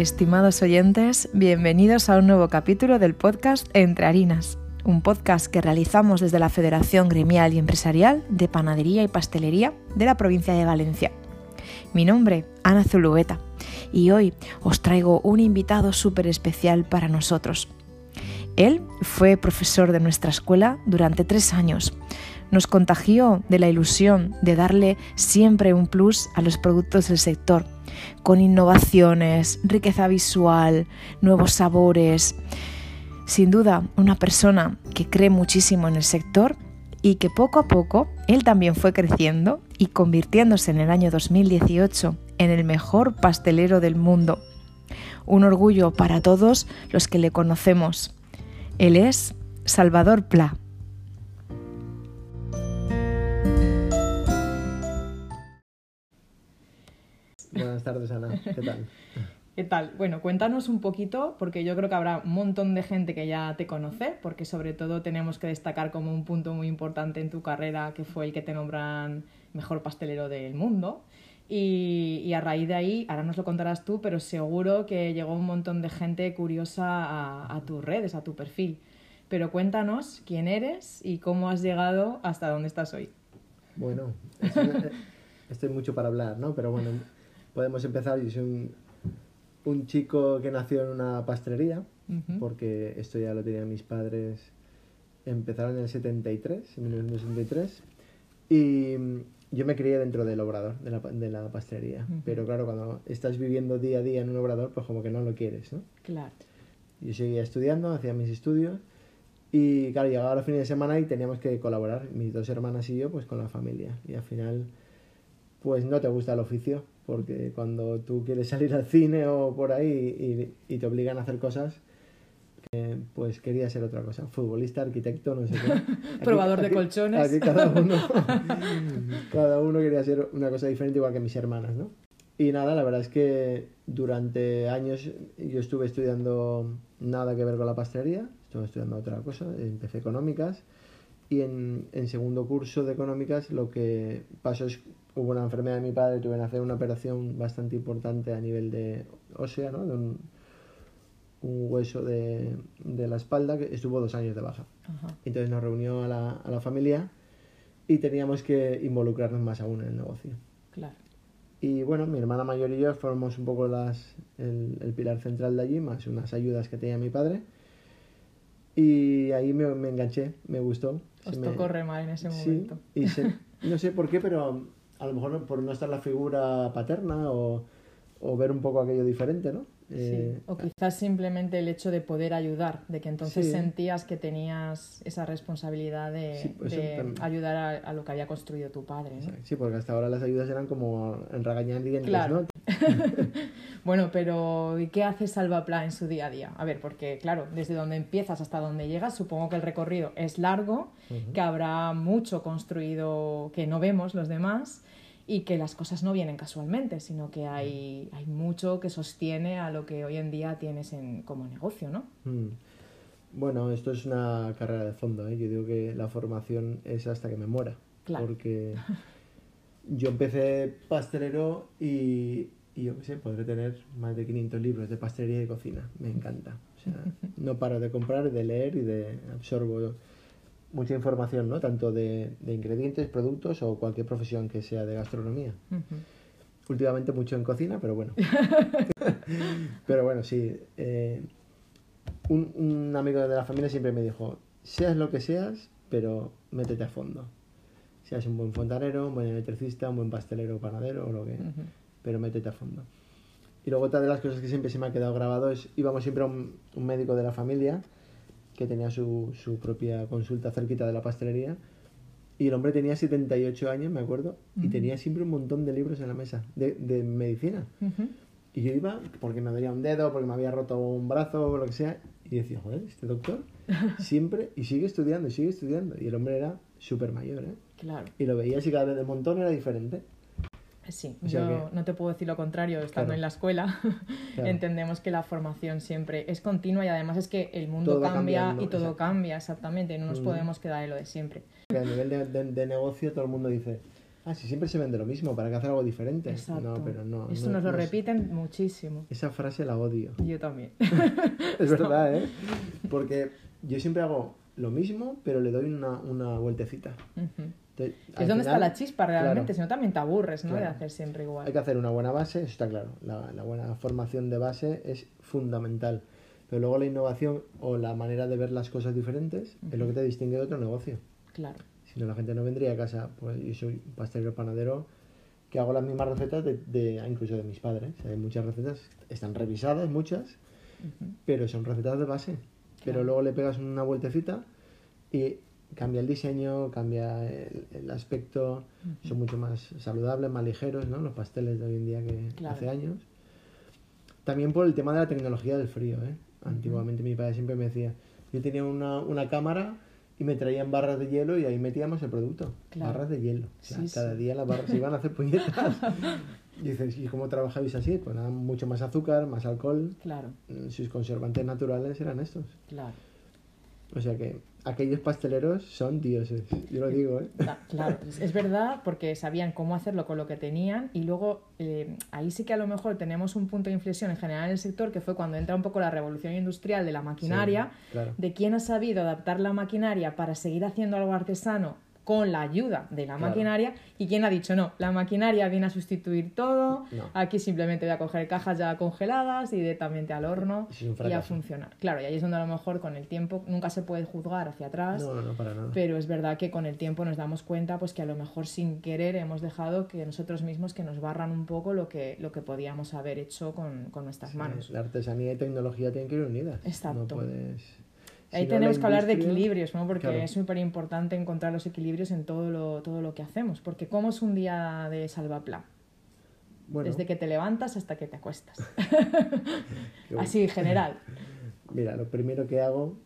Estimados oyentes, bienvenidos a un nuevo capítulo del podcast Entre Harinas, un podcast que realizamos desde la Federación Gremial y Empresarial de Panadería y Pastelería de la provincia de Valencia. Mi nombre, Ana Zulueta, y hoy os traigo un invitado súper especial para nosotros. Él fue profesor de nuestra escuela durante tres años. Nos contagió de la ilusión de darle siempre un plus a los productos del sector, con innovaciones, riqueza visual, nuevos sabores. Sin duda, una persona que cree muchísimo en el sector y que poco a poco él también fue creciendo y convirtiéndose en el año 2018 en el mejor pastelero del mundo. Un orgullo para todos los que le conocemos. Él es Salvador Pla. Buenas tardes, Ana. ¿Qué tal? ¿Qué tal? Bueno, cuéntanos un poquito, porque yo creo que habrá un montón de gente que ya te conoce, porque sobre todo tenemos que destacar como un punto muy importante en tu carrera, que fue el que te nombran mejor pastelero del mundo. Y, a raíz de ahí, ahora nos lo contarás tú, pero seguro que llegó un montón de gente curiosa a, tus redes, a tu perfil. Pero cuéntanos quién eres y cómo has llegado hasta donde estás hoy. Bueno, estoy mucho para hablar, ¿no? Pero bueno, podemos empezar. Yo soy un, chico que nació en una pastelería, porque esto ya lo tenían mis padres. Empezaron en el 73, en 1973. Y yo me crié dentro del obrador, de la, de la pastelería. Pero claro, cuando estás viviendo día a día en un obrador, pues como que no lo quieres, ¿no? Claro. Yo seguía estudiando, hacía mis estudios. Y claro, llegaba los fines de semana y teníamos que colaborar, mis dos hermanas y yo, pues con la familia. Y al final, pues no te gusta el oficio, porque cuando tú quieres salir al cine o por ahí y, te obligan a hacer cosas, eh, pues quería ser otra cosa, futbolista, arquitecto, no sé qué. Probador de colchones. Aquí cada uno, cada uno quería ser una cosa diferente igual que mis hermanas, ¿no? Y nada, la verdad es que durante años yo estuve estudiando nada que ver con la pastelería, estuve estudiando otra cosa, empecé económicas y en, en segundo curso de económicas lo que pasó es hubo una enfermedad de mi padre, tuve que hacer una operación bastante importante a nivel de ósea, ¿no? De un, hueso de, de, la espalda que estuvo dos años de baja. Entonces nos reunió a la, a la, familia y teníamos que involucrarnos más aún en el negocio. Claro. Y bueno, mi hermana mayor y yo formamos un poco las, el, el pilar central de allí, más unas ayudas que tenía mi padre. Y ahí me, me enganché, me gustó. Os tocó remar en ese momento. Sí, y no sé por qué, pero a lo mejor por no estar la figura paterna o, o ver un poco aquello diferente, ¿no? Eh, o quizás simplemente el hecho de poder ayudar, de que entonces sentías que tenías esa responsabilidad de, pues ayudar a, lo que había construido tu padre. ¿no? Sí, porque hasta ahora las ayudas eran como en claro. ¿no? bueno, pero ¿y qué hace Salvapla en su día a día? A ver, porque claro, desde donde empiezas hasta donde llegas, supongo que el recorrido es largo, que habrá mucho construido que no vemos los demás y que las cosas no vienen casualmente, sino que hay, hay mucho que sostiene a lo que hoy en día tienes en, como negocio, ¿no? Mm. Bueno, esto es una carrera de fondo, ¿eh? yo digo que la formación es hasta que me muera, claro. porque yo empecé pastelero y, y yo qué sé, podré tener más de 500 libros de pastelería y de cocina, me encanta, o sea, no paro de comprar, de leer y de absorbo mucha información, ¿no? Tanto de, ingredientes, productos o cualquier profesión que sea de gastronomía. Últimamente mucho en cocina, pero bueno. pero bueno, sí. Eh, un, amigo de la familia siempre me dijo, seas lo que seas, pero métete a fondo. Seas un buen fontanero, un buen electricista, un buen pastelero, panadero o lo que... Pero métete a fondo. Y luego otra de las cosas que siempre se me ha quedado grabado es, íbamos siempre a un médico de la familia que tenía su, su propia consulta cerquita de la pastelería. Y el hombre tenía 78 años, me acuerdo, y tenía siempre un montón de libros en la mesa de, de medicina. Y yo iba porque me dolía un dedo, porque me había roto un brazo o lo que sea, y decía, joder, este doctor siempre, y sigue estudiando, y sigue estudiando. Y el hombre era súper mayor, ¿eh? Claro. Y lo veías y cada vez de montón era diferente. Sí, yo no te puedo decir lo contrario, estando en la escuela, entendemos que la formación siempre es continua y además es que el mundo cambia y todo cambia, exactamente, no nos mm. podemos quedar en lo de siempre. A nivel de, de, negocio todo el mundo dice, ah, si siempre se vende lo mismo, ¿para qué hacer algo diferente? Exacto. No, pero no. Eso no- nos lo no es- repiten muchísimo. Esa frase la odio. Yo también. Es verdad, ¿eh? Porque yo siempre hago lo mismo, pero le doy una, una vueltecita. Ujú. Entonces, Es donde está la chispa realmente, claro, si no también te aburres, ¿no? De hacer siempre igual. Hay que hacer una buena base, eso está claro. La, la buena formación de base es fundamental. Pero luego la innovación o la manera de ver las cosas diferentes es lo que te distingue de otro negocio. Claro. Si no, la gente no vendría a casa. Pues yo soy pastelero panadero que hago las mismas recetas de, de- incluso de mis padres. O sea, hay muchas recetas, están revisadas, muchas, pero son recetas de base. Pero luego le pegas una vueltecita y cambia el diseño, cambia el, el aspecto, son mucho más saludables, más ligeros, ¿no? Los pasteles de hoy en día que Claro. hace años. También por el tema de la tecnología del frío, ¿eh? Antiguamente mi padre siempre me decía, yo tenía una, una cámara y me traían barras de hielo y ahí metíamos el producto. Claro. Barras de hielo. O sea, Sí, cada sí. día las barras se iban a hacer puñetas. y dices, ¿y cómo trabajabais así? Pues nada, mucho más azúcar, más alcohol. Claro, Mm, Sus conservantes naturales eran estos. claro. O sea que aquellos pasteleros son dioses. Yo lo digo, ¿eh? Da- Claro, es, es verdad porque sabían cómo hacerlo con lo que tenían y luego eh, ahí sí que a lo mejor tenemos un punto de inflexión en general en el sector que fue cuando entra un poco la revolución industrial de la maquinaria, Sí, claro. de quién ha sabido adaptar la maquinaria para seguir haciendo algo artesano con la ayuda de la Claro. maquinaria y quién ha dicho no, la maquinaria viene a sustituir todo, No. aquí simplemente voy a coger cajas ya congeladas y directamente al horno y a funcionar. Claro, y ahí es donde a lo mejor con el tiempo nunca se puede juzgar hacia atrás. No, no, no, para nada. Pero es verdad que con el tiempo nos damos cuenta pues que a lo mejor sin querer hemos dejado que nosotros mismos que nos barran un poco lo que, lo que podíamos haber hecho con, con nuestras Sí, manos. La artesanía y tecnología tienen que ir unidas. Exacto. No puedes... Ahí tenemos que hablar de equilibrios, ¿no? Porque Claro. es súper importante encontrar los equilibrios en todo lo, todo lo que hacemos. Porque ¿cómo es un día de salvapla? Bueno, Desde que te levantas hasta que te acuestas. Así, en general. Mira, lo primero que hago,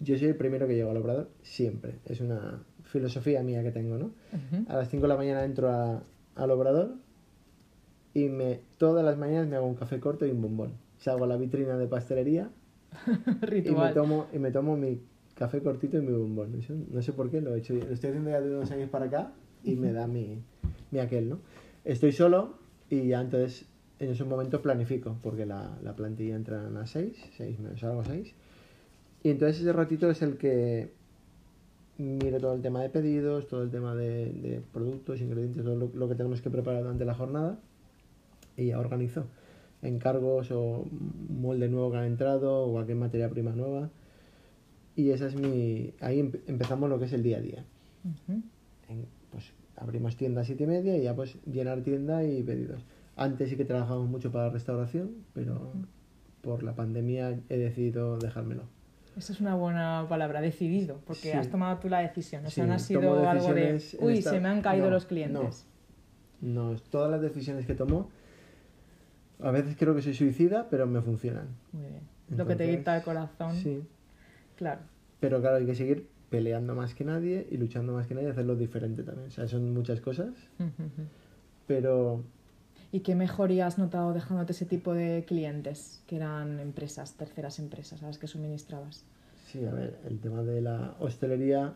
yo soy el primero que llego al obrador, siempre. Es una filosofía mía que tengo, ¿no? Ujú. A las 5 de la mañana entro a- al obrador y me, todas las mañanas me hago un café corto y un bombón. Salgo a la vitrina de pastelería y me, Ritual. tomo, y me tomo mi café cortito y mi bombón. Eso no sé por qué, lo he hecho. Lo estoy haciendo ya de unos años para acá y me da mi, mi aquel, ¿no? Estoy solo y ya entonces en esos momentos planifico, porque la, la plantilla entra a 6, 6 menos algo 6. Y entonces ese ratito es el que miro todo el tema de pedidos, todo el tema de, de productos, ingredientes, todo lo, lo que tenemos que preparar durante la jornada y ya organizo encargos o molde nuevo que han entrado o cualquier materia prima nueva. Y esa es mi... Ahí empe- empezamos lo que es el día a día. En- pues abrimos tienda a siete y media y ya pues llenar tienda y pedidos. Antes sí que trabajamos mucho para la restauración, pero por la pandemia he decidido dejármelo. Esa es una buena palabra, decidido, porque Sí. has tomado tú la decisión. O sea, Sí, no ha sido algo de, uy, esta- se me han caído no, los clientes. No, todas las decisiones que tomo, a veces creo que soy suicida, pero me funcionan. Muy bien. Lo que te Entonces, dicta el corazón. Sí, Claro. pero claro, hay que seguir peleando más que nadie y luchando más que nadie y hacerlo diferente también. O sea, son muchas cosas, pero ¿Y qué mejoría has notado dejándote ese tipo de clientes, que eran empresas, terceras empresas a las que suministrabas? sí, a ver, el tema de la hostelería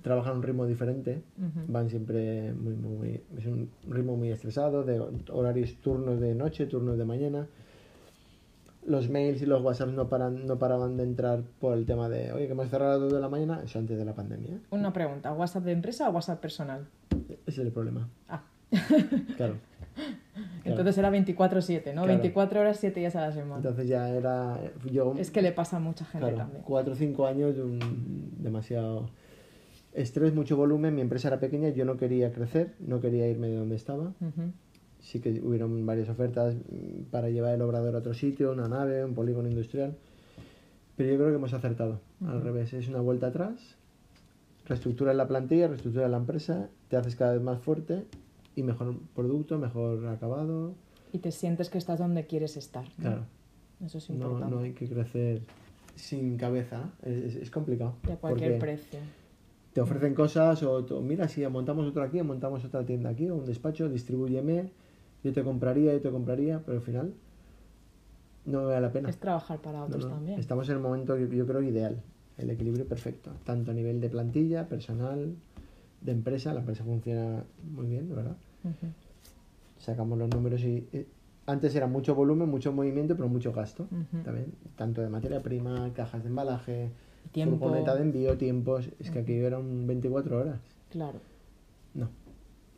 trabaja a un ritmo diferente. Ujú. Van siempre muy, muy, es un ritmo muy estresado, de horarios, turnos de noche, turnos de mañana. Los mails y los WhatsApps no, paran, no paraban de entrar por el tema de, oye, que hemos cerrado a las 2 de la mañana, eso antes de la pandemia. Una pregunta, ¿WhatsApp de empresa o WhatsApp personal? Ese es el problema. Ah, Claro. entonces era 24-7, ¿no? Claro. 24 horas, 7 días a la semana. Entonces ya era. Yo, Es que le pasa a mucha gente claro, también. cuatro o cinco años de un demasiado estrés, mucho volumen. Mi empresa era pequeña, yo no quería crecer, no quería irme de donde estaba. Ujú. Sí que hubieron varias ofertas mm, para llevar el obrador a otro sitio, una nave, un polígono industrial. Pero yo creo que hemos acertado. Al Ujú. revés, es una vuelta atrás. Reestructuras la plantilla, reestructuras la empresa, te haces cada vez más fuerte y mejor producto, mejor acabado. Y te sientes que estás donde quieres estar. ¿no? Claro, Eso es no, importante. no hay que crecer sin cabeza. Es, es- complicado. Y a cualquier precio. Te ofrecen cosas o tú, mira, si montamos otro aquí, montamos otra tienda aquí o un despacho, distribúyeme, yo te compraría, yo te compraría, pero al final no me vale la pena. Es trabajar para otros no. también. Estamos en el momento yo creo ideal, el equilibrio perfecto, tanto a nivel de plantilla, personal, de empresa, la empresa funciona muy bien, ¿verdad? Sacamos los números y, eh, antes era mucho volumen, mucho movimiento, pero mucho gasto también, tanto de materia prima, cajas de embalaje, Tiempo. furgoneta de envío, tiempos, es que aquí eran 24 horas. Claro. No.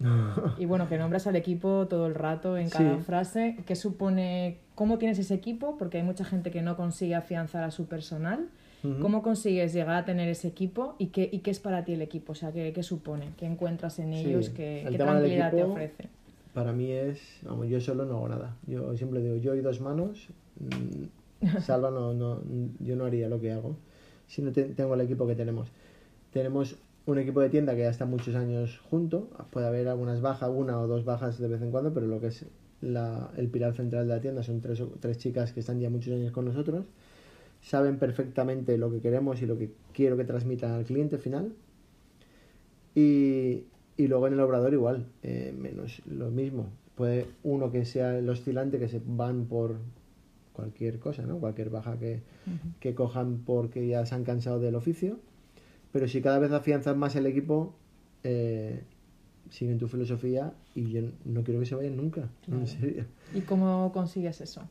Y bueno, que nombras al equipo todo el rato en cada Sí. frase. ¿Qué supone, cómo tienes ese equipo? Porque hay mucha gente que no consigue afianzar a su personal. Ujú. ¿Cómo consigues llegar a tener ese equipo y qué, y qué es para ti el equipo? O sea, ¿qué, qué supone? ¿Qué encuentras en Sí, ellos? ¿Qué, el qué tranquilidad te equipo- ofrece? Para mí es, vamos, yo solo no hago nada. Yo siempre digo, yo y dos manos, mm, Salva no, no, yo no haría lo que hago si no te- tengo el equipo que tenemos. Tenemos un equipo de tienda que ya está muchos años junto, puede haber algunas bajas, una o dos bajas de vez en cuando, pero lo que es el pilar central de la tienda son tres, tres chicas que están ya muchos años con nosotros, saben perfectamente lo que queremos y lo que quiero que transmitan al cliente final. Y, y luego en el obrador igual, eh, menos lo mismo. Puede uno que sea el oscilante, que se van por cualquier cosa, ¿no? Cualquier baja que, que cojan porque ya se han cansado del oficio. Pero si cada vez afianzas más el equipo, eh, siguen tu filosofía y yo no quiero que se vayan nunca, Claro. en serio. ¿Y cómo consigues eso?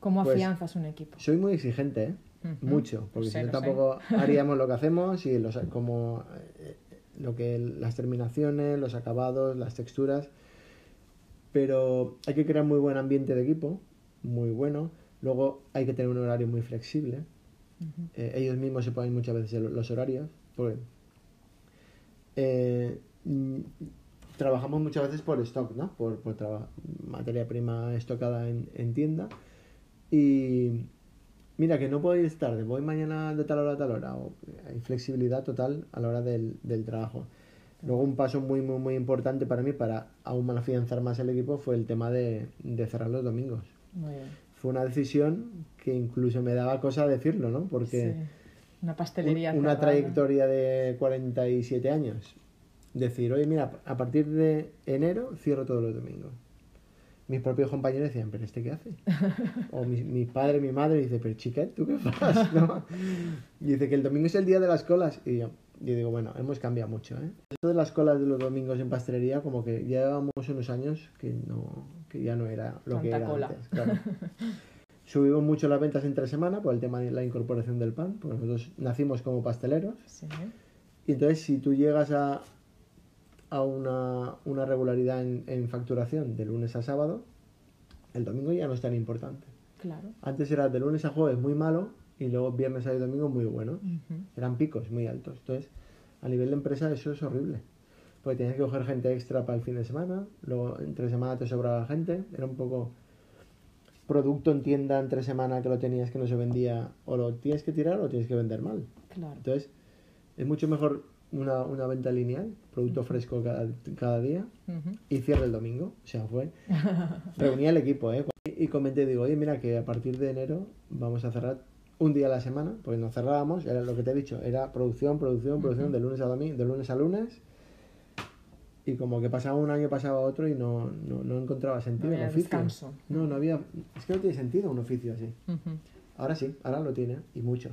¿Cómo Pues, afianzas un equipo? Soy muy exigente, ¿eh? Mucho, porque sé, si no sé. tampoco haríamos lo que hacemos y los, como eh, lo que las terminaciones, los acabados, las texturas. Pero hay que crear muy buen ambiente de equipo, muy bueno. Luego hay que tener un horario muy flexible. Eh, ellos mismos se ponen muchas veces los horarios. Porque, eh, trabajamos muchas veces por stock, ¿no? Por, por materia prima estocada en, en tienda. Y mira, que no puedo ir tarde, voy mañana de tal hora a tal hora. O hay flexibilidad total a la hora del, del trabajo. Luego un paso muy, muy, muy importante para mí, para aún más afianzar más el equipo, fue el tema de, de cerrar los domingos. Muy bien. Fue una decisión que incluso me daba cosa decirlo, ¿no? Porque Sí. Una pastelería. un- una trayectoria de 47 años. Decir, oye, mira, a partir de enero cierro todos los domingos. Mis propios compañeros decían, ¿pero este qué hace? O mi, mi padre, mi madre, dice, ¿pero chica, ¿tú qué haces? ¿No? Y dice que el domingo es el día de las colas. Y yo, yo digo, bueno, hemos cambiado mucho, ¿eh? Esto de las colas de los domingos en pastelería, como que ya llevamos unos años que, no, que ya no era lo que era cola. antes. claro. Subimos mucho las ventas entre semana por el tema de la incorporación del pan, porque nosotros nacimos como pasteleros. Sí. Y entonces, si tú llegas a, a una, una regularidad en, en facturación de lunes a sábado, el domingo ya no es tan importante. Claro. Antes era de lunes a jueves muy malo y luego viernes a domingo muy bueno. Eran picos muy altos. Entonces, a nivel de empresa eso es horrible. Porque tienes que coger gente extra para el fin de semana, luego entre semana te sobraba gente, era un poco producto en tienda entre semana que lo tenías que no se vendía, o lo tienes que tirar o tienes que vender mal. Claro. Entonces, es mucho mejor una, una venta lineal, producto fresco cada, cada día y cierre el domingo. O sea, fue. Reunía el equipo, ¿eh? Y y comenté, digo, oye, mira, que a partir de enero vamos a cerrar un día a la semana, porque nos cerrábamos, era lo que te he dicho, era producción, producción, producción, de lunes a domingo, de lunes a lunes. Y como que pasaba un año, pasaba otro y no, no, no encontraba sentido No en había oficio. descanso. No, no había. Es que no tiene sentido un oficio así. Ahora sí, ahora lo tiene y mucho.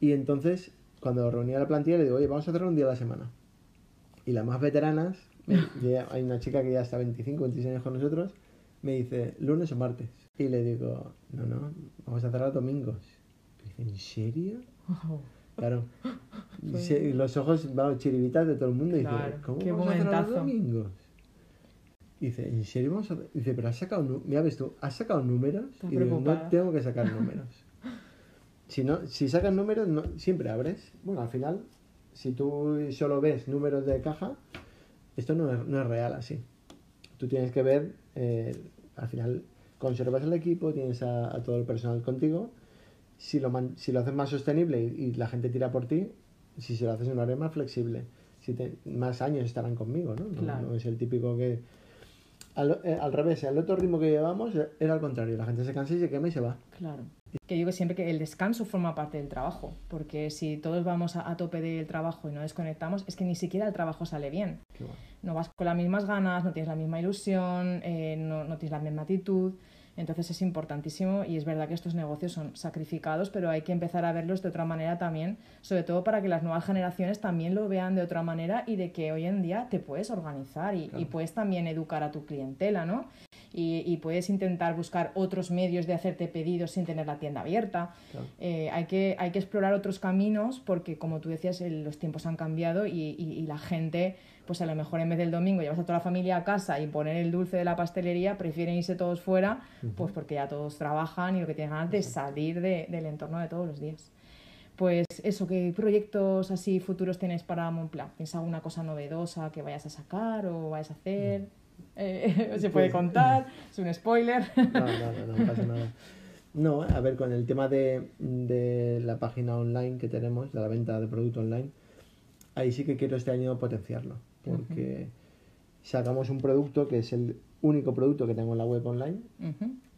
Y entonces, cuando reunía la plantilla, le digo, oye, vamos a hacer un día a la semana. Y las más veteranas, ya hay una chica que ya está 25, 26 años con nosotros, me dice, lunes o martes. Y le digo, no, no, vamos a cerrar domingos. Y dice, ¿en serio? Wow. Claro. Y los ojos, vamos, chiribitas de todo el mundo. Y dice, Claro, ¿cómo qué vamos a cerrar los momentazo. domingos? Y dice, ¿en serio vamos a...? Dice, pero has sacado... Mira, ves tú, ¿has sacado números? Y digo, no tengo que sacar números. si, no, si sacas números, no, siempre abres. Bueno, al final, si tú solo ves números de caja, esto no es, no es real así. Tú tienes que ver, eh, al final, conservas el equipo, tienes a, a todo el personal contigo. Si lo, man- si lo haces más sostenible y, y la gente tira por ti, si se lo haces en un área más flexible, si te- más años estarán conmigo, ¿no? No, Claro. no es el típico que... Al, eh, al revés, el otro ritmo que llevamos era al contrario, la gente se cansa y se quema y se va. Claro. Que digo siempre que el descanso forma parte del trabajo, porque si todos vamos a, a tope del trabajo y no desconectamos, es que ni siquiera el trabajo sale bien. Qué. No vas con las mismas ganas, no tienes la misma ilusión, eh, no, no tienes la misma actitud. Entonces es importantísimo y es verdad que estos negocios son sacrificados, pero hay que empezar a verlos de otra manera también, sobre todo para que las nuevas generaciones también lo vean de otra manera y de que hoy en día te puedes organizar y, y puedes también educar a tu clientela, ¿no? y, puedes intentar buscar otros medios de hacerte pedidos sin tener la tienda abierta. Eh, hay, que, hay que explorar otros caminos porque, como tú decías, los tiempos han cambiado y, la gente, pues a lo mejor en vez del domingo llevas a toda la familia a casa y poner el dulce de la pastelería, prefieren irse todos fuera, pues porque ya todos trabajan y lo que tienen ganas de salir del entorno de todos los días. Pues eso, ¿qué proyectos así futuros tienes para Montplan? ¿Tienes alguna cosa novedosa que vayas a sacar o vayas a hacer? Eh, se puede contar, es un spoiler. No, no, no, no pasa nada. No, a ver, con el tema de, de, la página online que tenemos, de la venta de producto online, ahí sí que quiero este año potenciarlo, porque sacamos un producto que es el único producto que tengo en la web online.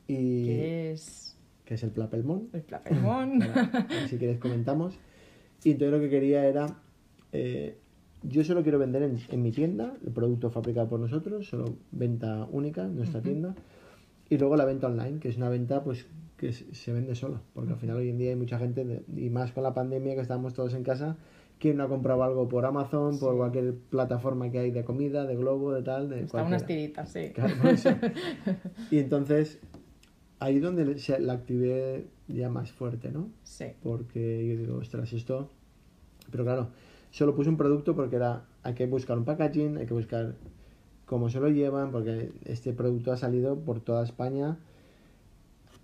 y ¿Qué es? Que es el Plapelmon. El Plapelmon. si quieres comentamos. Y entonces lo que quería era eh, yo solo quiero vender en, mi tienda el producto fabricado por nosotros, solo venta única en nuestra tienda. Y luego la venta online, que es una venta pues que se vende sola, porque al final hoy en día hay mucha gente, y más con la pandemia que estamos todos en casa, que no ha comprado algo por Amazon, por cualquier plataforma que hay de comida, de Globo, de tal. De Está unas tiritas, sí. y entonces, ahí donde la activé ya más fuerte, ¿no? Sí. Porque yo digo, ostras, esto... Pero claro, Solo puse un producto porque era, hay que buscar un packaging, hay que buscar cómo se lo llevan, porque este producto ha salido por toda España,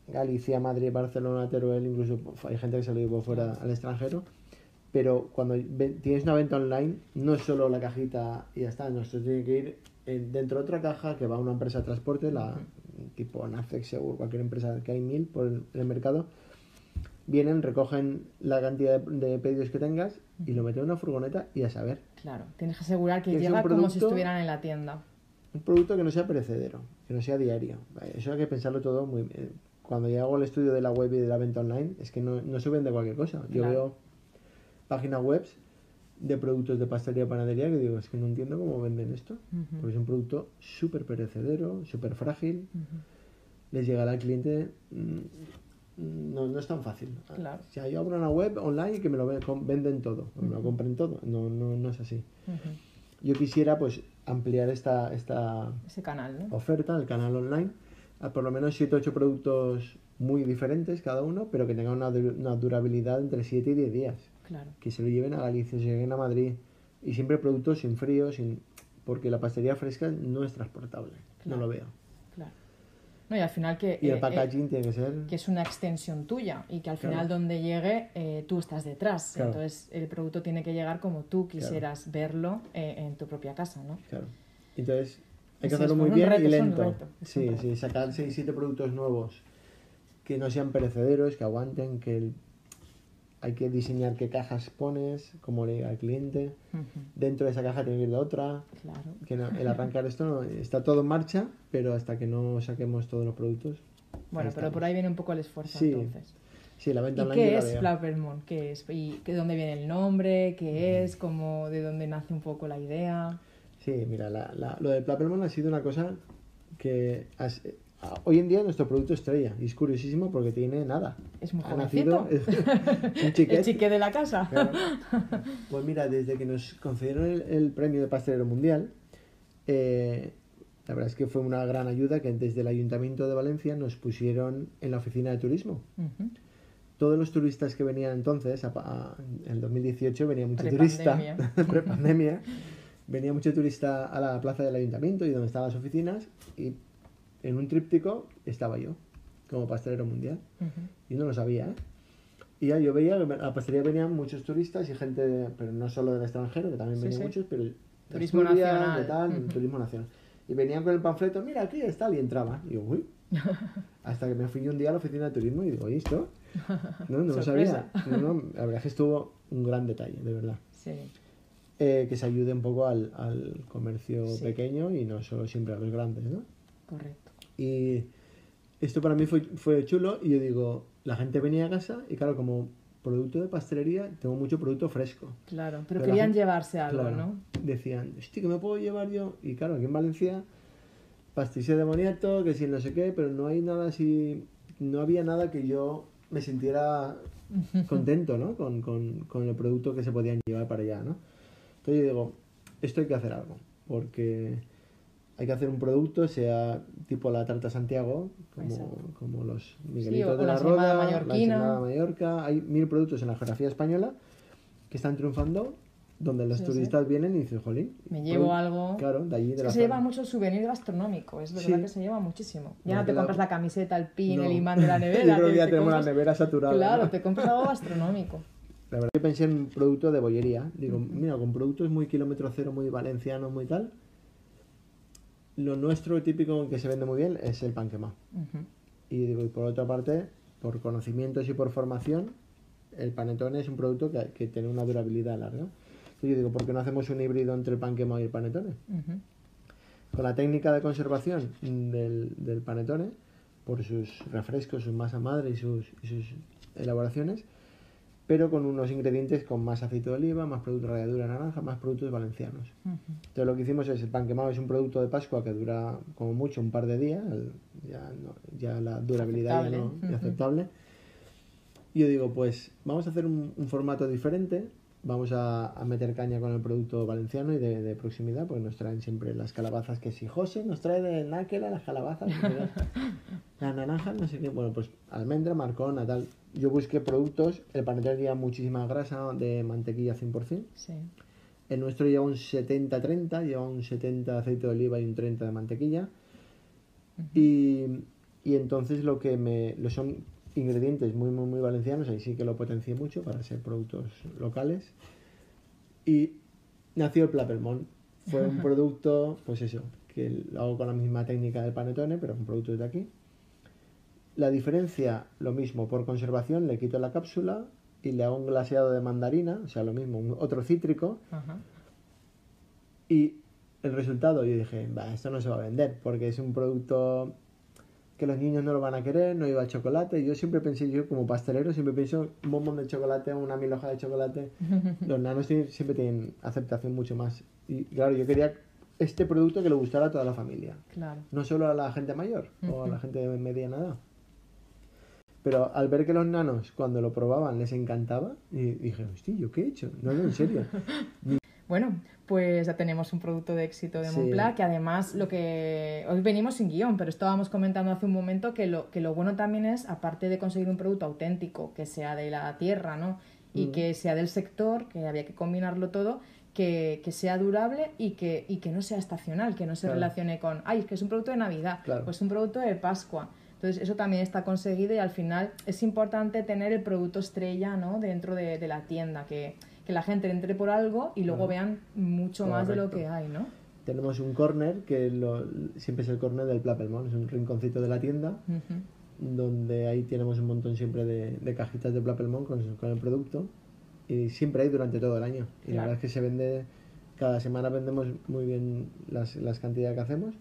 Galicia, Madrid, Barcelona, Teruel, incluso hay gente que se lo llevó fuera al extranjero. Pero cuando tienes una venta online, no es solo la cajita y ya está, no, esto tiene que ir dentro de otra caja que va a una empresa de transporte, la tipo Nafex, Seguro, cualquier empresa que hay mil por el mercado, vienen, recogen la cantidad de, pedidos que tengas y lo meten en una furgoneta y a saber. Claro, tienes que asegurar que, llega como si estuvieran en la tienda. Un producto que no sea perecedero, que no sea diario. Eso hay que pensarlo todo muy bien. Cuando yo hago el estudio de la web y de la venta online, es que no, no se vende cualquier cosa. Yo veo páginas web de productos de pastelería y panadería que digo, es que no entiendo cómo venden esto. Porque es un producto súper perecedero, súper frágil. Les llegará al cliente mm, no, no es tan fácil. Claro. O sea, yo abro una web online y que me lo venden todo, me lo compren todo. No, no, no es así. Yo quisiera pues ampliar esta, esta Ese canal, oferta, el canal online, a por lo menos 7 o 8 productos muy diferentes cada uno, pero que tengan una, una, durabilidad entre 7 y 10 días. Claro. Que se lo lleven a Galicia, se lo lleven a Madrid. Y siempre productos sin frío, sin porque la pastelería fresca no es transportable. No lo veo. No, y al final que... Y el eh, packaging tiene que ser... Que es una extensión tuya y que al final donde llegue eh, tú estás detrás. Entonces el producto tiene que llegar como tú quisieras verlo eh, en tu propia casa, ¿no? Claro. Entonces hay que hacerlo muy bien y lento. Sí, sí, sacar 6-7 productos nuevos que no sean perecederos, que aguanten, que el hay que diseñar qué cajas pones, cómo le llega al cliente. Dentro de esa caja tiene que ir la otra. Claro. Que el arrancar esto está todo en marcha, pero hasta que no saquemos todos los productos. Bueno, pero por ahí viene un poco el esfuerzo entonces. Sí, la venta ¿Y qué es Flappermont? ¿Qué es? ¿Y de dónde viene el nombre? ¿Qué es? ¿Cómo, ¿De dónde nace un poco la idea? Sí, mira, lo de Flappermont ha sido una cosa que hoy en día nuestro producto estrella y es curiosísimo porque tiene nada. Es muy jovencito. un El chique de la casa. Pues mira, desde que nos concedieron el, premio de pastelero mundial, eh, la verdad es que fue una gran ayuda que desde el Ayuntamiento de Valencia nos pusieron en la oficina de turismo. Todos los turistas que venían entonces, en el 2018 venía mucho turista, pre-pandemia, venía mucho turista a la plaza del ayuntamiento y donde estaban las oficinas y en un tríptico estaba yo, como pastelero mundial. Y no lo sabía, ¿eh? Y ya yo veía que a la pastelería venían muchos turistas y gente, pero no solo del extranjero, que también venían muchos, pero turismo nacional. De tal, turismo nacional. Y venían con el panfleto, mira, aquí está, y entraba. Y yo, uy. Hasta que me fui un día a la oficina de turismo y digo, ¿y esto? No, no lo sabía. No, la verdad es que estuvo un gran detalle, de verdad. Sí. Eh, que se ayude un poco al, al comercio pequeño y no solo siempre a los grandes, ¿no? Correcto. Y esto para mí fue, fue chulo y yo digo, la gente venía a casa y claro, como producto de pastelería, tengo mucho producto fresco. Claro, pero, querían llevarse algo, ¿no? Decían, hostia, ¿qué me puedo llevar yo? Y claro, aquí en Valencia pastisé de boniato, que si no sé qué, pero no hay nada así, no había nada que yo me sintiera contento, ¿no? Con, con, con el producto que se podían llevar para allá, ¿no? Entonces yo digo, esto hay que hacer algo, porque hay que hacer un producto, sea tipo la tarta Santiago, como, como los Sí, Miguelitos o de la la Roda, la mallorquina. ensalada Mallorca, hay mil productos en la geografía española que están triunfando, donde los Sí, sí. turistas vienen y dicen, jolín. Me llevo produ- algo. Claro, de allí, de Es que la se lleva zona". mucho souvenir gastronómico, es verdad Sí. que se lleva muchísimo. Ya ha no te compras la camiseta, el pin, No. el imán de la nevera. Yo creo que ya te tenemos compras- la nevera saturada. Claro, ¿no? te compras algo gastronómico. La verdad que pensé en un producto de bollería. Digo, mira, con productos muy kilómetro cero, muy valencianos, muy tal. Lo nuestro típico que se vende muy bien es el pan quemado. Y digo, y por otra parte, por conocimientos y por formación, el panetone es un producto que, que tiene una durabilidad larga. Yo digo, ¿por qué no hacemos un híbrido entre el pan quemado y el panetone? Con la técnica de conservación del, del panetone, por sus refrescos, su masa madre y sus, y sus elaboraciones, pero con unos ingredientes con más aceite de oliva, más productos de ralladura naranja, más productos valencianos. Entonces lo que hicimos es, el pan quemado es un producto de Pascua que dura como mucho un par de días, el- ya, no- ya la durabilidad ya no es aceptable. Y yo digo, pues vamos a hacer un, un formato diferente, vamos a, a meter caña con el producto valenciano y de, de proximidad, porque nos traen siempre las calabazas que si José nos trae de Náquera las calabazas, las naranjas, no sé qué, bueno, pues almendra, marcona, tal. Yo busqué productos, el panetone lleva muchísima grasa de mantequilla 100%, Sí. el nuestro lleva un 70-30, lleva un 70 de aceite de oliva y un 30 de mantequilla. y, y entonces lo que me... Lo son ingredientes muy, muy, muy valencianos, ahí sí que lo potencié mucho para ser productos locales. Y nació el Plapelmont. Fue un producto, pues eso, que lo hago con la misma técnica del panetone, pero un producto de aquí. La diferencia, lo mismo, por conservación le quito la cápsula y le hago un glaseado de mandarina, o sea, lo mismo, un- otro cítrico, Ajá. y el resultado, yo dije, va, esto no se va a vender, porque es un producto que los niños no lo van a querer, no lleva chocolate. Yo siempre pensé, yo como pastelero, siempre pienso un bombón de chocolate, una mil hojas de chocolate. Los nanos siempre tienen aceptación mucho más. Y claro, yo quería este producto que le gustara a toda la familia, Claro. no solo a la gente mayor o a la gente de mediana edad. Pero al ver que los nanos, cuando lo probaban, les encantaba, y dije, hostia, ¿yo qué he hecho? No, no, en serio. Bueno, pues ya tenemos un producto de éxito de Sí. Montplat, que además lo que... Hoy venimos sin guion, pero estábamos comentando hace un momento que lo, que lo bueno también es, aparte de conseguir un producto auténtico, que sea de la tierra, ¿no? Y Mm. que sea del sector, que había que combinarlo todo, que, que sea durable y que, y que no sea estacional, que no se Claro. relacione con, ay, es que es un producto de Navidad, Claro. pues un producto de Pascua. Entonces eso también está conseguido y al final es importante tener el producto estrella ¿no? dentro de, de la tienda, que, que la gente entre por algo y luego Claro. vean mucho más de lo que hay, ¿no? Tenemos un corner que lo- siempre es el corner del Plapelmont, es un rinconcito de la tienda donde ahí tenemos un montón siempre de, de cajitas de Plapelmont con, con el producto y siempre hay durante todo el año. Y la verdad es que se vende, cada semana vendemos muy bien las, las cantidades que hacemos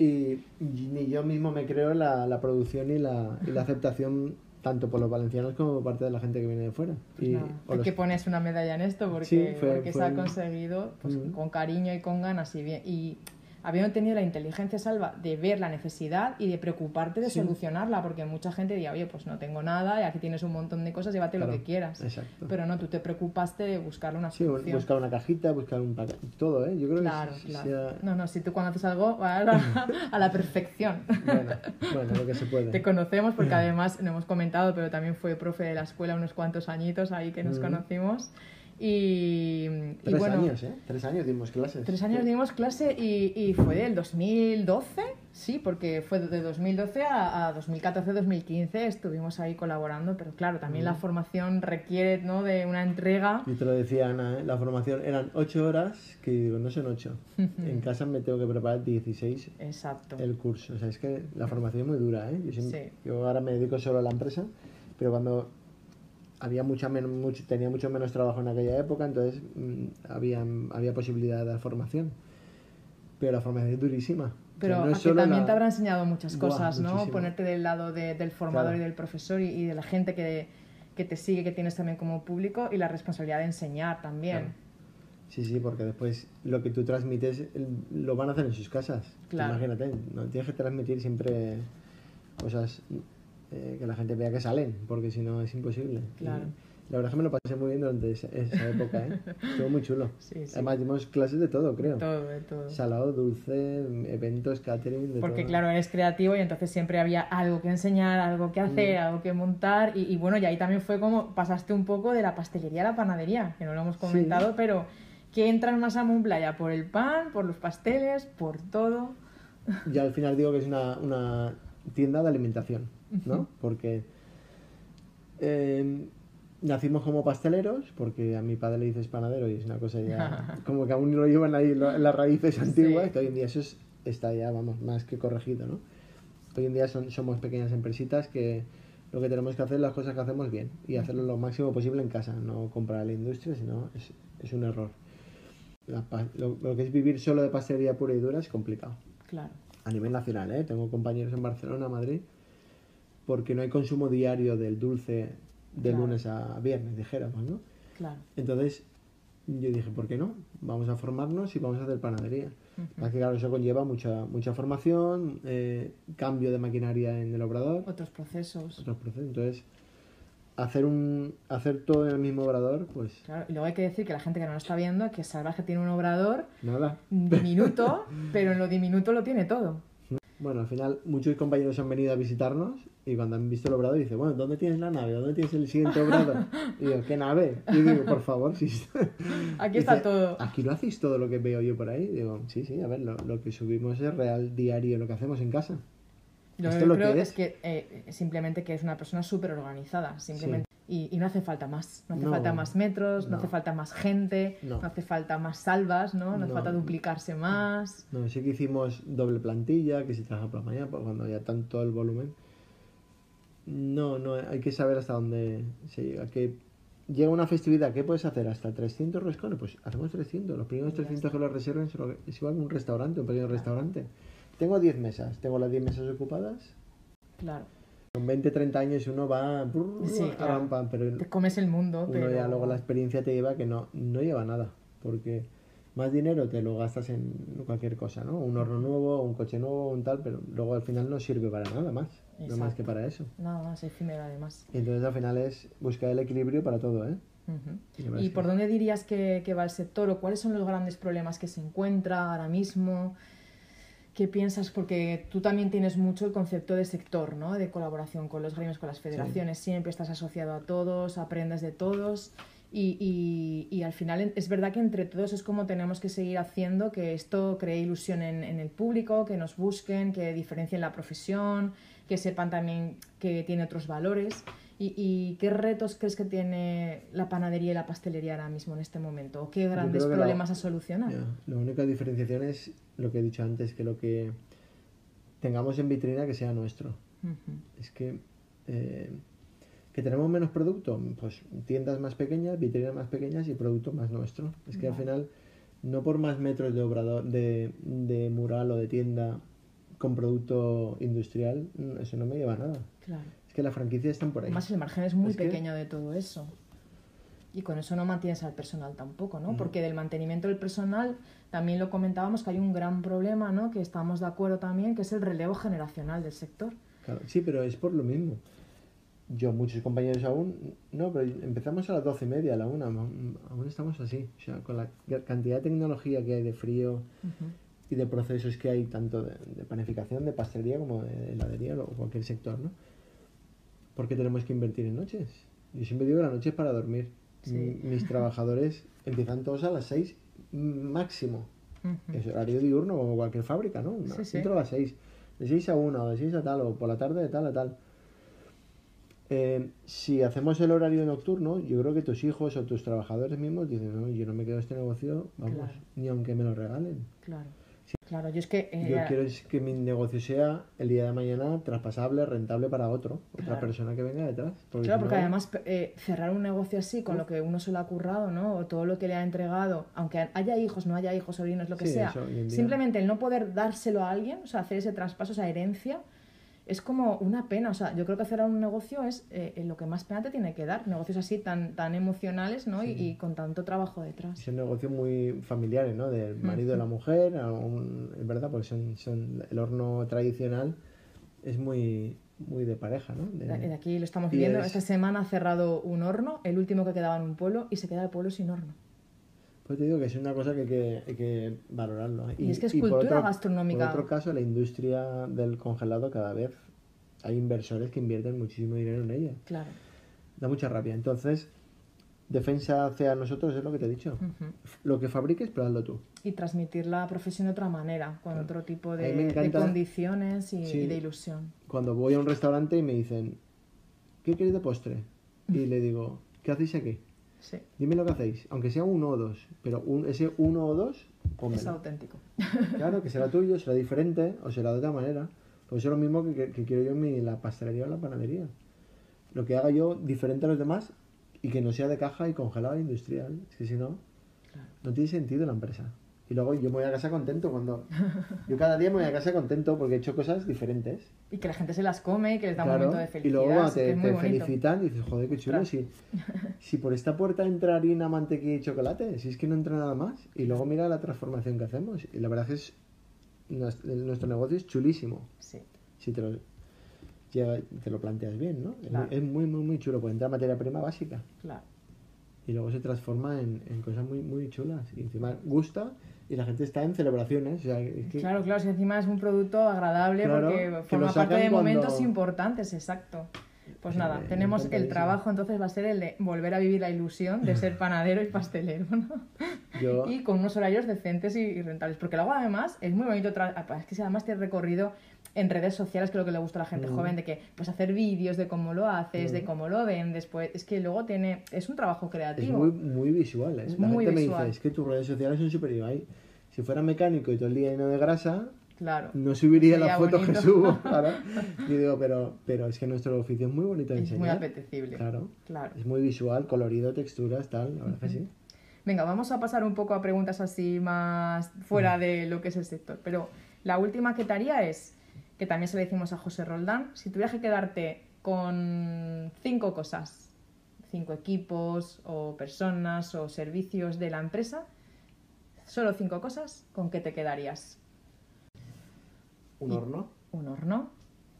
y, y ni yo mismo me creo la, la producción y la, y la aceptación tanto por los valencianos como por parte de la gente que viene de fuera. Y, Nada, o hay los- que pones una medalla en esto porque, Sí, fue- porque se fue ha un- conseguido pues, Mm. con cariño y con ganas y, bien, y habiendo tenido la inteligencia salva de ver la necesidad y de preocuparte de Sí. solucionarla, porque mucha gente diría, oye, pues no tengo nada y aquí tienes un montón de cosas, llévate lo Claro, que quieras. Exacto. Pero no, tú te preocupaste de buscarle una Sí, solución. buscar una cajita, buscar un paquete, todo, ¿eh? Yo creo Claro, que claro. sea- No, no, si tú cuando haces algo vas a, a la perfección. Bueno, bueno, lo que se puede. Te conocemos porque además, no hemos comentado, pero también fue profe de la escuela unos cuantos añitos ahí que nos Mm. conocimos. Y, y Tres bueno, años, ¿eh? Tres años dimos clases. tres años dimos clase y, y fue del 2012, sí, porque fue de 2012 a, a 2014-2015 estuvimos ahí colaborando, pero claro, también Mm. la formación requiere ¿no? de una entrega. Y te lo decía Ana, ¿eh? la formación eran ocho horas, que digo, no son ocho. en casa me tengo que preparar 16 Exacto. el curso. O sea, es que la formación es muy dura, ¿eh? Yo, siempre- Sí. yo ahora me dedico solo a la empresa, pero cuando había mucha mucho, tenía mucho menos trabajo en aquella época, entonces mm, había, había posibilidad de dar formación. Pero la formación es durísima. O sea, Pero no a es que solo también la- te habrá enseñado muchas Buah, cosas, ¿no? muchísimo. Ponerte del lado de- del formador Claro. y del profesor y, y de la gente que, que te sigue, que tienes también como público y la responsabilidad de enseñar también. Claro. Sí, sí, porque después lo que tú transmites lo van a hacer en sus casas. Claro. Imagínate, no tienes que transmitir siempre cosas eh, que la gente vea que salen, porque si no es imposible. Claro. Y la verdad es que me lo pasé muy bien durante esa, esa época, ¿eh? Estuvo muy chulo. Sí, sí. Además dimos clases de todo, creo. Todo, de todo. Salado, dulce, eventos, catering, de Porque todo. claro, eres creativo y entonces siempre había algo que enseñar, algo que hacer, Mm. algo que montar y, y bueno, y ahí también fue como pasaste un poco de la pastelería a la panadería, que no lo hemos comentado, pero que entras más a Moonplaya por el pan, por los pasteles, por todo. Ya al final digo que es una, una tienda de alimentación, ¿no? Porque eh, nacimos como pasteleros, porque a mi padre le dices panadero y es una cosa ya como que aún lo llevan ahí lo- las raíces antiguas, Sí. que hoy en día eso es- está ya, vamos, más que corregido, ¿no? Hoy en día son, somos pequeñas empresitas que lo que tenemos que hacer es las cosas que hacemos bien y hacerlo lo máximo posible en casa, no comprar a la industria, sino es, es un error. La lo, lo que es vivir solo de pastelería pura y dura es complicado Claro. a nivel nacional, ¿eh? Tengo compañeros en Barcelona, Madrid, porque no hay consumo diario del dulce de Claro. lunes a viernes, dijéramos, ¿no? Claro. Entonces yo dije, ¿por qué no? Vamos a formarnos y vamos a hacer panadería. Ujú. Más que claro, eso conlleva mucha, mucha formación, eh, cambio de maquinaria en el obrador, Otros procesos. otros procesos. Entonces, hacer, un, hacer todo en el mismo obrador, pues Claro, y luego hay que decir que la gente que no lo está viendo, que Salvaje tiene un obrador nada. diminuto, pero en lo diminuto lo tiene todo. Bueno, al final muchos compañeros han venido a visitarnos y cuando han visto el obrador dicen, bueno, ¿dónde tienes la nave? ¿Dónde tienes el siguiente obrador? Y digo, ¿qué nave? Y digo, por favor, si Aquí está Dice, todo. Aquí lo hacéis todo lo que veo yo por ahí. Digo, sí, sí, a ver, lo, lo que subimos es real diario, lo que hacemos en casa. Lo Esto que lo creo que es que eh, simplemente que es una persona súper organizada, simplemente. Y, y no hace falta más, no hace No, falta más metros, no, no. hace falta más gente, No. no, hace falta más salvas, ¿no? No, hace falta duplicarse más. No, sí que hicimos doble plantilla, que se trabaja por la mañana, cuando ya tanto el volumen. No, no, hay que saber hasta dónde se llega. Que llega una festividad, ¿qué puedes hacer? ¿Hasta 300 roscones? Pues hacemos 300. Los primeros Y ya 300 que los reserven se lo- es igual que un restaurante, un pequeño restaurante. Tengo 10 mesas, tengo las 10 mesas ocupadas. Claro. Con 20, 30 años uno va brrr, Sí, a claro. rampa, pero Te comes el mundo, uno pero. ya luego la experiencia te lleva que no, no lleva nada, porque más dinero te lo gastas en cualquier cosa, ¿no? Un horno nuevo, un coche nuevo, un tal, pero luego al final no sirve para nada más, no más Exacto. que para eso. Nada más efímero además. Y entonces al final es buscar el equilibrio para todo, ¿eh? Y la verdad ¿Y por dónde dirías que, que va el sector o cuáles son los grandes problemas que se encuentra ahora mismo? ¿Qué piensas? Porque tú también tienes mucho el concepto de sector, ¿no? De colaboración con los gremios, con las federaciones, siempre estás asociado a todos, aprendes de todos y, y- y al final es verdad que entre todos es como tenemos que seguir haciendo que esto cree ilusión en, en el público, que nos busquen, que diferencien la profesión, que sepan también que tiene otros valores. ¿Y, y qué retos crees que tiene la panadería y la pastelería ahora mismo en este momento? ¿O qué grandes que la- problemas a solucionar? Ya, La única diferenciación es lo que he dicho antes, que lo que tengamos en vitrina que sea nuestro. Ujú. Es que, eh, que tenemos menos producto, pues tiendas más pequeñas, vitrinas más pequeñas y producto más nuestro. Es que al final, no por más metros de obrador, de, de mural o de tienda con producto industrial, mm, eso no me lleva a nada. Claro. Es que las franquicias están por ahí. Además, el margen es muy Es que- pequeño de todo eso. Y con eso no mantienes al personal tampoco, ¿no? No. Porque del mantenimiento del personal también lo comentábamos que hay un gran problema, ¿no? Que estamos de acuerdo también, que es el relevo generacional del sector. Claro, sí, pero es por lo mismo. Yo, muchos compañeros aún, no, pero empezamos a las doce y media, a la una, aún estamos así. O sea, con la cantidad de tecnología que hay de frío, Ujú. y de procesos que hay tanto de, de panificación, de pastelería como de heladería o cualquier sector, ¿no? ¿Por qué tenemos que invertir en noches? Yo siempre digo que la noche es para dormir. Sí. Mis trabajadores empiezan todos a las 6 máximo. Ujú. Es horario diurno como cualquier fábrica, ¿no? Una- Sí, sí. Entro a las 6. De 6 a 1, de 6 a tal, o por la tarde de tal a tal. Eh, si hacemos el horario nocturno, yo creo que tus hijos o tus trabajadores mismos dicen, no, yo no me quedo este negocio, vamos, Claro. ni aunque me lo regalen. Claro. Claro, yo es que... eh, Yo quiero es que mi negocio sea el día de mañana traspasable, rentable para otro, otra persona que venga detrás. Porque Claro, si porque no- además eh, cerrar un negocio así, con lo que uno se lo ha currado, ¿no? O todo lo que le ha entregado, aunque haya hijos, no haya hijos, sobrinos, lo que Sí, sea, eso simplemente el no poder dárselo a alguien, o sea, hacer ese traspaso, esa herencia, es como una pena. O sea, yo creo que hacer un negocio es eh, lo que más pena te tiene que dar. Negocios así tan, tan emocionales, ¿no? Y, y con tanto trabajo detrás. Son negocios muy familiares, ¿no? Del marido y la mujer, aún- es verdad, porque son, son el horno tradicional es muy, muy de pareja, ¿no? De- De de aquí lo estamos viendo. es- Esta semana ha cerrado un horno, el último que quedaba en un pueblo, y se queda el pueblo sin horno. Pues te digo que es una cosa que hay que, hay que valorarlo. Y es que es por cultura gastronómica. Por otro caso, la industria del congelado cada vez hay inversores que invierten muchísimo dinero en ella. Claro. Da mucha rabia. Entonces, defensa hacia nosotros es lo que te he dicho. Lo que fabriques, hazlo tú. Y transmitir la profesión de otra manera, con otro tipo de, condiciones y, Sí. y de ilusión. Cuando voy a un restaurante y me dicen, ¿qué queréis de postre? Y le digo, ¿qué hacéis aquí? Sí, Dime lo que hacéis, aunque sea uno o dos, pero un- ese uno o dos, es pónmelo. auténtico. Claro, que será tuyo, será diferente o será de otra manera. Pues eso es lo mismo que, que- que quiero yo en mi, la pastelería o la panadería. Lo que haga yo diferente a los demás y que no sea de caja y congelado industrial. Es que si no, Claro. no tiene sentido la empresa. Y luego yo me voy a casa contento cuando... Yo cada día me voy a casa contento porque he hecho cosas diferentes. Y que la gente se las come y que les da un momento de y felicidad. luego así que te, te felicitan y dices, joder, qué chulo. Si, si por esta puerta entra harina, mantequilla y chocolate, si es que no entra nada más. Y luego mira la transformación que hacemos. Y la verdad es que es, nues- nuestro negocio es chulísimo. Sí, Si te lo, te lo planteas bien, ¿no? Es Claro. muy- Es muy, muy, muy chulo. Porque entra materia prima básica. claro. Y luego se transforma en, en cosas muy, muy chulas. Y encima gusta y la gente está en celebraciones. O sea, es que- Claro, claro, si encima es un producto agradable Claro, porque forma parte de momentos cuando- importantes, exacto. Pues nada, me tenemos el trabajo entonces va a ser el de volver a vivir la ilusión de ser panadero y pastelero, ¿no? yo, Y con unos horarios decentes y, y rentables. Porque luego además es muy bonito, tra- es que si además tiene recorrido en redes sociales, que es lo que le gusta a la gente Mm. joven, de que pues hacer vídeos de cómo lo haces, de Mm. cómo lo vendes, pues es que luego tiene, es un trabajo es creativo. muy, muy visual. ¿eh? Es la muy gente visual. me dice, es que tus redes sociales son súper Ibai. Si fuera mecánico y todo el día lleno de grasa, Claro. no subiría las fotos que subo. Claro. Y digo, pero, pero es que nuestro oficio es muy bonito de Es muy enseñar. apetecible. Claro. Claro. Es muy visual, colorido, texturas, tal. La verdad que sí. Venga, vamos a pasar un poco a preguntas así más fuera de lo que es el sector. Pero la última que te haría es, que también se le decimos a José Roldán, si tuvieras que quedarte con cinco cosas, cinco equipos o personas o servicios de la empresa, solo cinco cosas, ¿con qué te quedarías? Un Y- horno Un horno.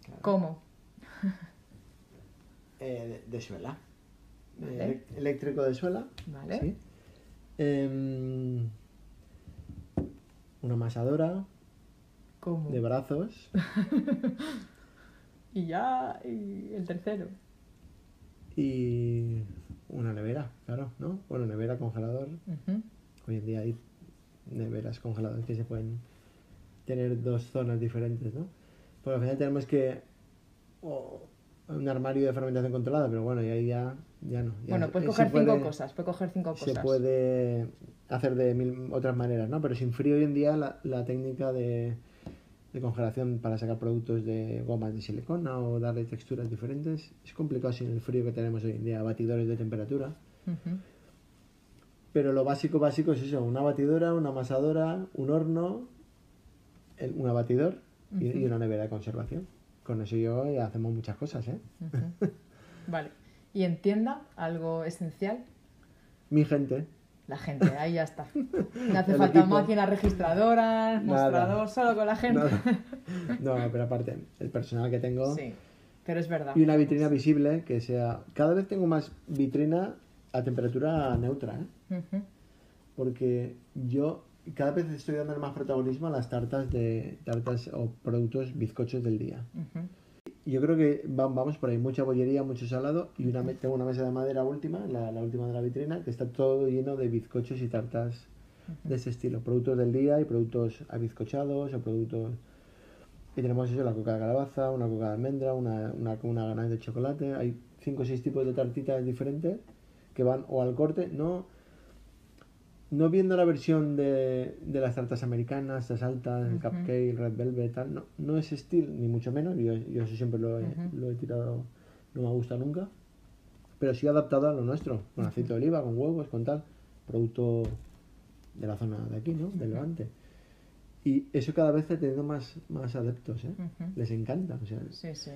Claro. ¿Cómo? eh, de, de suela. Vale. Eh, eléctrico de suela. Vale. Sí. Em, una amasadora ¿Cómo? de brazos. Y ya, y el tercero. Y una nevera, claro, ¿no? Bueno, nevera, congelador. Hoy en día hay neveras congeladoras que se pueden tener dos zonas diferentes, ¿no? Porque al final tenemos que... un armario de fermentación controlada, pero bueno, y ahí ya, ya no. ya Bueno, se- puedes se coger cinco cosas, puedes coger cinco Se cosas. puede hacer de mil otras maneras, ¿no? Pero sin frío hoy en día la, la técnica de, de congelación para sacar productos de gomas de silicona o darle texturas diferentes es complicado sin el frío que tenemos hoy en día, batidores de temperatura. Pero lo básico, básico es eso, una batidora, una amasadora, un horno, el- un abatidor y, y una nevera de conservación. Con eso yo ya hacemos muchas cosas, ¿eh? Vale. ¿Y en tienda algo esencial? Mi gente, La gente, ahí ya está. No hace El falta equipo. máquinas registradoras, Nada. mostrador, solo con la gente. Nada. No, pero aparte, el personal que tengo Sí, pero es verdad. y una vitrina visible que sea... Cada vez tengo más vitrina a temperatura neutra, ¿eh? Porque yo cada vez estoy dando más protagonismo a las tartas de tartas o productos bizcochos del día. Yo creo que va- vamos por ahí, mucha bollería, mucho salado y una, tengo una mesa de madera última, la, la última de la vitrina, que está todo lleno de bizcochos y tartas de ese estilo, productos del día y productos abizcochados o productos... Y tenemos eso, la coca de calabaza, una coca de almendra, una, una, una ganache de chocolate, hay cinco o seis tipos de tartitas diferentes que van o al corte, no no viendo la versión de, de las tartas americanas, las altas, el cupcake, red velvet, tal, no, no es estilo, ni mucho menos, yo, yo eso siempre lo he, lo he tirado, no me ha gustado nunca, pero sí adaptado a lo nuestro, con aceite de oliva, con huevos, con tal, producto de la zona de aquí, ¿no? Del Levante. Y eso cada vez está teniendo más, más adeptos, ¿eh? Les encanta. O sea, Sí, sí.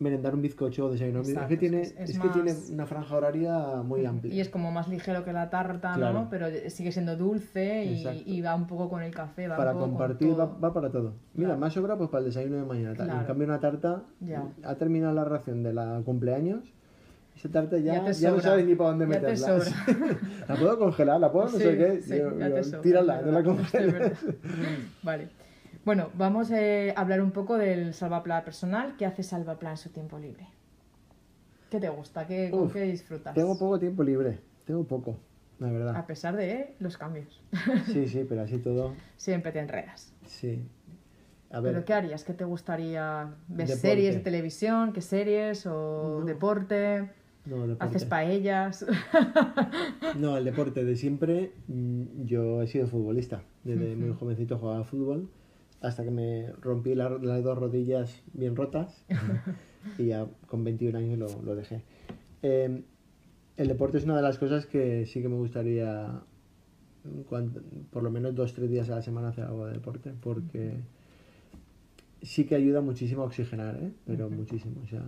Merendar un bizcocho o desayunar un bizcocho. Es que, tiene, es- es es que tiene una franja horaria muy amplia. Y es como más ligero que la tarta, Claro. ¿no? Pero sigue siendo dulce y, va un poco con el café, va para un poco compartir va, todo. va para todo. Mira, Claro. más sobra pues para el desayuno de mañana. Claro. En cambio una tarta Ya. ha terminado la ración de la cumpleaños. Esa tarta ya, Ya no sabes ni para dónde Ya meterla. la puedo congelar, la puedo no Sí, sé qué. sí, Yo- tírala, no la verdad. Vale. Bueno, vamos eh, a hablar un poco del salvaplan personal. ¿Qué hace salvaplan en su tiempo libre? ¿Qué te gusta? ¿Qué, ¿Con Uf, qué disfrutas? Tengo poco tiempo libre, tengo poco, la A verdad. pesar de los cambios. Sí, sí, pero así todo, Siempre te enredas. sí. A ver, ¿Pero qué harías? ¿Qué te gustaría? ¿Ves Deporte. series de televisión? ¿Qué series? ¿O No. deporte? no, deporte. ¿Haces paellas? No, el deporte de siempre, mm, yo he sido futbolista. Desde muy jovencito jugaba fútbol hasta que me rompí la- las dos rodillas bien rotas y ya con 21 años lo, lo dejé. Eh, el deporte es una de las cosas que sí que me gustaría, mm, cuan- por lo menos dos tres días a la semana hacer algo de deporte, porque sí que ayuda muchísimo a oxigenar, ¿eh? pero muchísimo. O sea,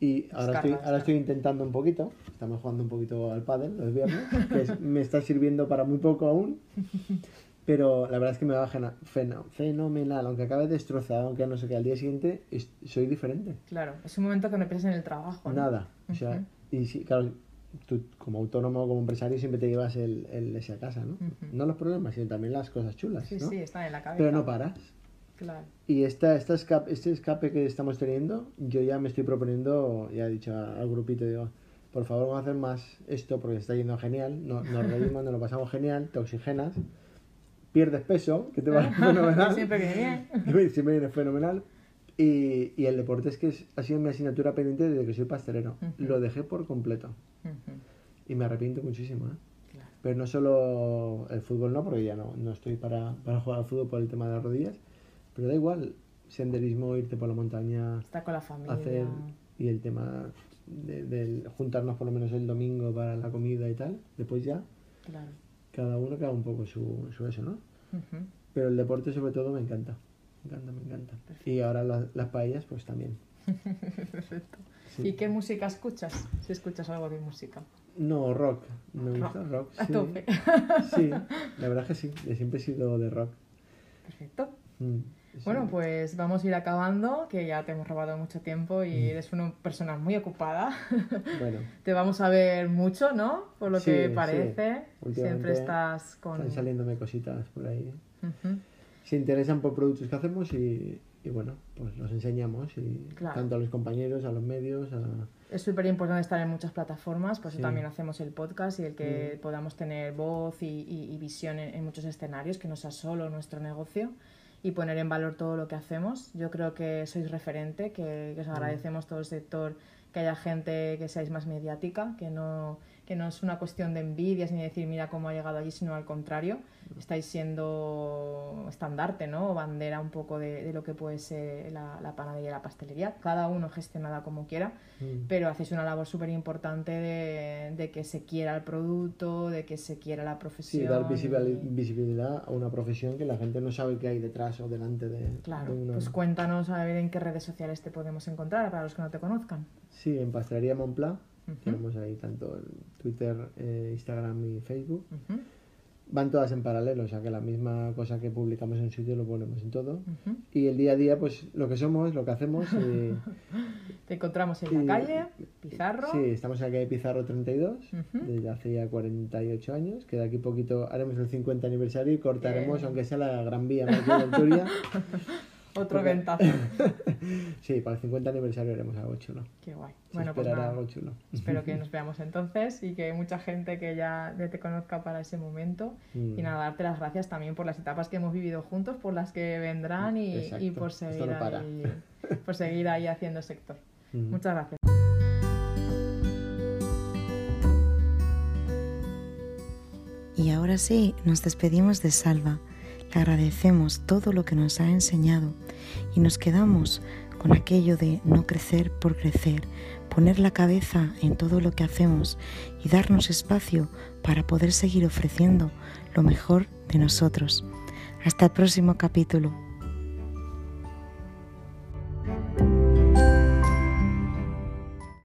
y ahora estoy, ahora estoy intentando un poquito, estamos jugando un poquito al pádel los viernes, que es- me está sirviendo para muy poco aún, pero la verdad es que me va fenomenal, aunque acabe destrozado, aunque no sé qué, al día siguiente soy diferente. Claro, es un momento que no piensas en el trabajo. ¿no? Nada. O sea, Ujú. y sí, claro, tú como autónomo como empresario siempre te llevas el, el ese a casa, ¿no? Ujú. No los problemas, sino también las cosas chulas, Sí, ¿no? sí, está en la cabeza. Pero no paras. Claro. Y esta, esta escape, este escape que estamos teniendo, yo ya me estoy proponiendo, ya he dicho al grupito, digo, por favor vamos a hacer más esto porque está yendo genial, no- nos reímos, nos lo pasamos genial, te oxigenas, pierdes peso, que te va fenomenal. Siempre viene bien. Siempre viene fenomenal. Y, y el deporte es que es- ha sido mi asignatura pendiente desde que soy pastelero. Ujú. Lo dejé por completo. Ujú, Y me arrepiento muchísimo, ¿eh? claro. Pero no solo el fútbol, no, porque ya no, no estoy para, para jugar al fútbol por el tema de las rodillas. Pero da igual, senderismo, irte por la montaña, Está con la familia. hacer. Y el tema de, del juntarnos por lo menos el domingo para la comida y tal. Después ya, Claro. Cada uno que haga un poco su, su eso, ¿no? Pero el deporte, sobre todo, me encanta. Me encanta, me encanta. Y ahora la- las paellas, pues también. Perfecto. Sí. ¿Y qué música escuchas? Si escuchas algo de música. No, rock. Me gusta rock. A sí. tope. Sí, la verdad es que sí. Yo siempre he sido de rock. Perfecto. Mm. Bueno, pues vamos a ir acabando, que ya te hemos robado mucho tiempo y Mm. eres una persona muy ocupada. Bueno, te vamos a ver mucho, ¿no? Por lo Sí, que sí. parece. Últimamente Siempre estás con... están saliéndome cositas por ahí. Ujú. Se interesan por productos que hacemos y, y bueno, pues los enseñamos. Y Claro. Tanto a los compañeros, a los medios, a... Es súper importante estar en muchas plataformas, por eso Sí. también hacemos el podcast y el que podamos tener voz y, y- y visión en, en muchos escenarios, que no sea solo nuestro negocio y poner en valor todo lo que hacemos. Yo creo que sois referente, que, que os agradecemos todo el sector, que haya gente que seáis más mediática, que no, que no es una cuestión de envidias ni decir mira cómo ha llegado allí, sino al contrario, estáis siendo estandarte, ¿no? O bandera un poco de, de lo que puede ser la, la panadería y la pastelería, cada uno gestionada como quiera Mm. pero hacéis una labor súper importante de, de que se quiera el producto, de que se quiera la profesión. Sí, dar visibil- y- visibilidad a una profesión que la gente no sabe qué hay detrás o delante de, Claro, de una... pues cuéntanos a ver en qué redes sociales te podemos encontrar para los que no te conozcan. Sí, en Pastelería Tenemos ahí tanto el Twitter, eh, Instagram y Facebook. Van todas en paralelo, o sea que la misma cosa que publicamos en un sitio lo ponemos en todo. Y el día a día, pues lo que somos, lo que hacemos. y- Te encontramos en la calle, Pizarro. Sí, estamos en la calle Pizarro 32, Ujú. desde hace ya 48 años, que de aquí poquito haremos el 50 aniversario y cortaremos, Bien. aunque sea la Gran Vía más de Turia. Otro porque- ventazo. sí, para el 50 aniversario haremos algo chulo. Qué guay. Se Bueno, pues nada, algo chulo. espero que nos veamos entonces y que mucha gente que ya ya te conozca para ese momento. Mm. Y nada, darte las gracias también por las etapas que hemos vivido juntos, por las que vendrán y, y por, seguir no ahí, por seguir ahí haciendo sector. Mm. Muchas gracias. Y ahora sí, nos despedimos de Salva. Le agradecemos todo lo que nos ha enseñado y nos quedamos con aquello de no crecer por crecer, poner la cabeza en todo lo que hacemos y darnos espacio para poder seguir ofreciendo lo mejor de nosotros. Hasta el próximo capítulo.